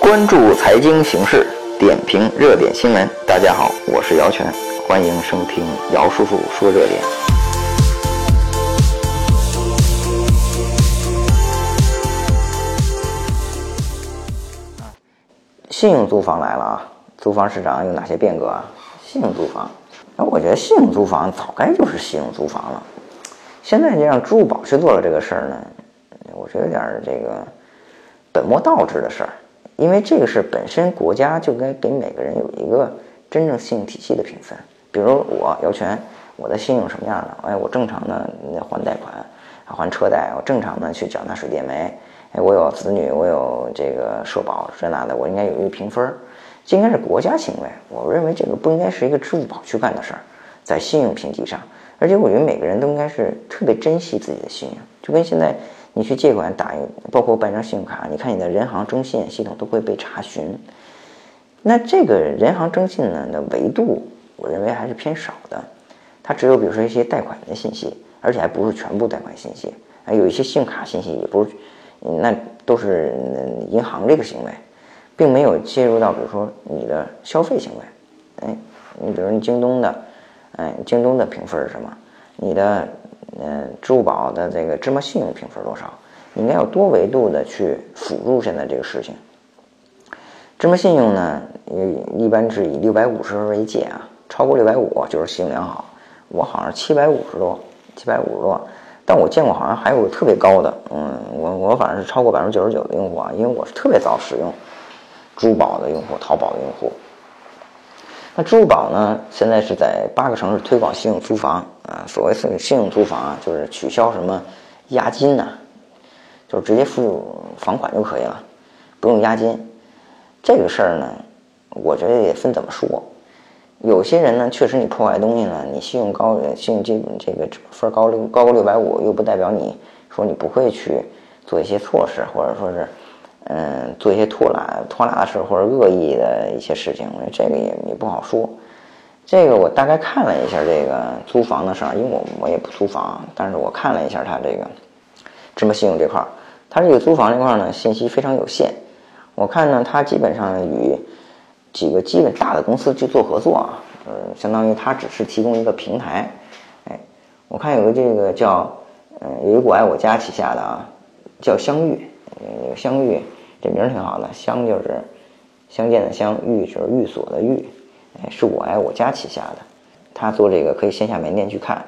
关注财经形势，点评热点新闻。大家好，我是姚全，欢迎收听姚叔叔说热点。信用租房来了啊！租房市场有哪些变革啊？信用租房，那我觉得信用租房早该就是信用租房了。现在就让支付宝去做了这个事儿呢，我觉得有点这个本末倒置的事儿。因为这个事本身国家就该给每个人有一个真正信用体系的评分。比如我姚全，我的信用什么样的？哎，我正常的还贷款，还车贷，我正常的去缴纳水电煤。哎，我有子女，我有这个社保这那的，我应该有一个评分。这应该是国家行为，我认为这个不应该是一个支付宝去干的事儿，在信用评级上。而且我觉得每个人都应该是特别珍惜自己的信用，就跟现在你去借款打一，包括办张信用卡，你看你的人行征信系统都会被查询。那这个人行征信呢的维度，我认为还是偏少的，它只有比如说一些贷款的信息，而且还不是全部贷款信息，还有一些信用卡信息也不是，那都是银行这个行为。并没有介入到，比如说你的消费行为，哎，你比如你京东的，哎，京东的评分是什么？你的，呃，支付宝的这个芝麻信用评分多少？应该要多维度的去辅助现在这个事情。芝麻信用呢，一般是以六百五十分为界啊，超过六百五就是信用良好。我好像七百五十多，七百五十多，但我见过好像还有特别高的，嗯，我我反正是超过百分之九十九的用户啊，因为我是特别早使用。支付宝的用户，淘宝的用户。那支付宝呢？现在是在八个城市推广信用租房啊。所谓信信用租房啊，就是取消什么押金呐，就是直接付房款就可以了，不用押金。这个事儿呢，我觉得也分怎么说。有些人呢，确实你破坏东西呢，你信用高，信用这这个分高六高过六百五，又不代表你说你不会去做一些措施，或者说是。嗯，做一些拖拉拖拉的事或者恶意的一些事情，我觉得这个也也不好说。这个我大概看了一下这个租房的事儿，因为我我也不租房，但是我看了一下他这个芝麻信用这块儿，他这个租房这块儿呢信息非常有限。我看呢，他基本上与几个基本大的公司去做合作啊，呃，相当于他只是提供一个平台。哎，我看有个这个叫嗯，有一个我爱我家旗下的啊，叫相遇。那个相遇，这名儿挺好的。相就是相见的相，寓就是寓所的寓。哎，是我爱我家旗下的。他做这个可以线下门店去看。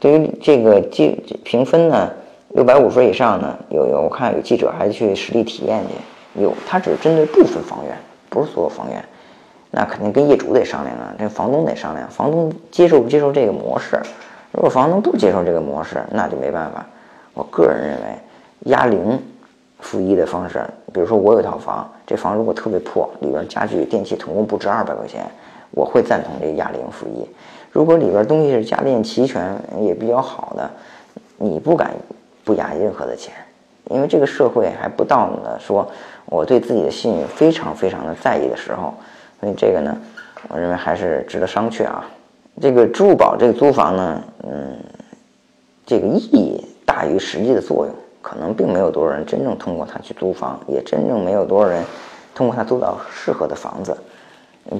对于这个记评分呢，六百五分以上呢，有有我看有记者还去实地体验去。有，他只是针对部分房源，不是所有房源。那肯定跟业主得商量啊，这房东得商量，房东接受不接受这个模式？如果房东不接受这个模式，那就没办法。我个人认为，压零。负一的方式，比如说我有一套房，这房如果特别破，里边家具电器总共不值二百块钱，我会赞同这个压零负一。如果里边东西是家电齐全也比较好的，你不敢不压任何的钱，因为这个社会还不到呢说我对自己的信誉非常非常的在意的时候，所以这个呢，我认为还是值得商榷啊。这个支付宝这个租房呢，嗯，这个意义大于实际的作用。可能并没有多少人真正通过它去租房，也真正没有多少人通过它租到适合的房子。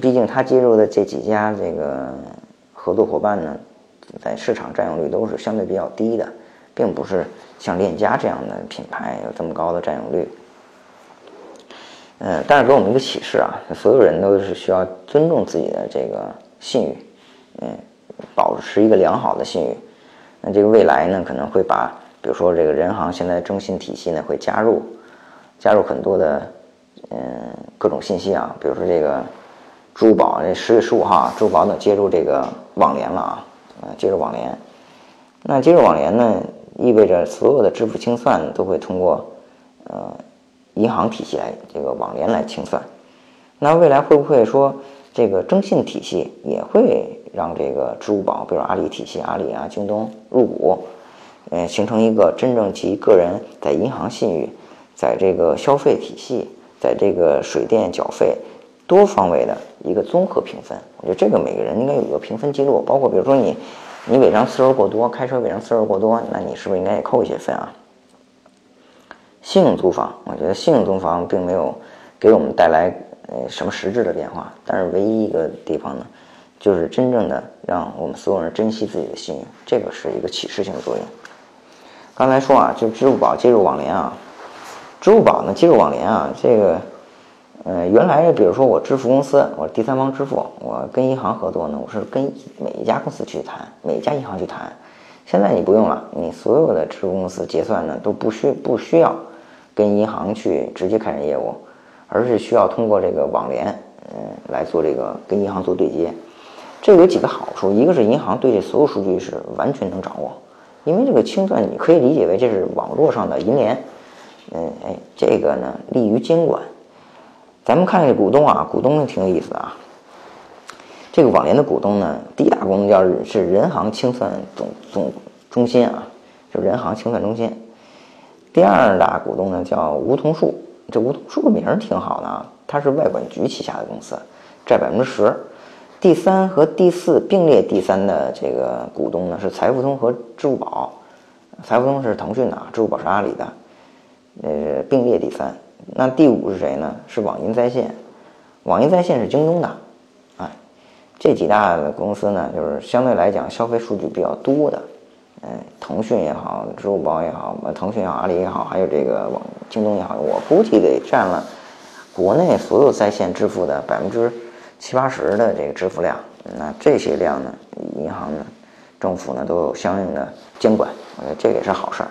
毕竟他接入的这几家这个合作伙伴呢，在市场占有率都是相对比较低的，并不是像链家这样的品牌有这么高的占有率。嗯，但是给我们一个启示啊，所有人都是需要尊重自己的这个信誉，嗯，保持一个良好的信誉。那这个未来呢，可能会把。比如说，这个人行现在征信体系呢会加入，加入很多的，嗯，各种信息啊。比如说这个支付宝，这十月十五号，支付宝呢接入这个网联了啊，呃，接入网联。那接入网联呢，意味着所有的支付清算都会通过呃银行体系来这个网联来清算。那未来会不会说这个征信体系也会让这个支付宝，比如阿里体系，阿里啊、京东入股？嗯，形成一个真正其个人在银行信誉，在这个消费体系，在这个水电缴费多方位的一个综合评分。我觉得这个每个人应该有一个评分记录，包括比如说你，你违章次数过多，开车违章次数过多，那你是不是应该也扣一些分啊？信用租房，我觉得信用租房并没有给我们带来呃什么实质的变化。但是唯一一个地方呢，就是真正的让我们所有人珍惜自己的信用，这个是一个启示性作用。刚才说啊，就支付宝接入网联啊，支付宝呢接入网联啊，这个。呃，原来比如说我支付公司，我第三方支付，我跟银行合作呢，我是跟每一家公司去谈，每一家银行去谈。现在你不用了，你所有的支付公司结算呢都不需不需要跟银行去直接开展业务，而是需要通过这个网联，嗯，来做这个跟银行做对接。这有几个好处，一个是银行对这所有数据是完全能掌握，因为这个清算你可以理解为这是网络上的银联，嗯，哎，这个呢利于监管。咱们看这股东啊，股东挺有意思啊。这个网联的股东呢，第一大股东叫是人行清算总总中心啊，就人行清算中心。第二大股东呢叫梧桐树，这梧桐树名儿挺好的啊，它是外管局旗下的公司，占百分之十。第三和第四并列第三的这个股东呢是财付通和支付宝，财付通是腾讯的，支付宝是阿里的，呃，并列第三。那第五是谁呢？是网银在线，网银在线是京东的，哎，这几大公司呢，就是相对来讲消费数据比较多的，哎，腾讯也好，支付宝也好，腾讯也好，阿里也好，还有这个网京东也好，我估计得占了国内所有在线支付的百分之七八十的这个支付量。那这些量呢，银行呢，政府呢都有相应的监管，我觉得这个也是好事儿。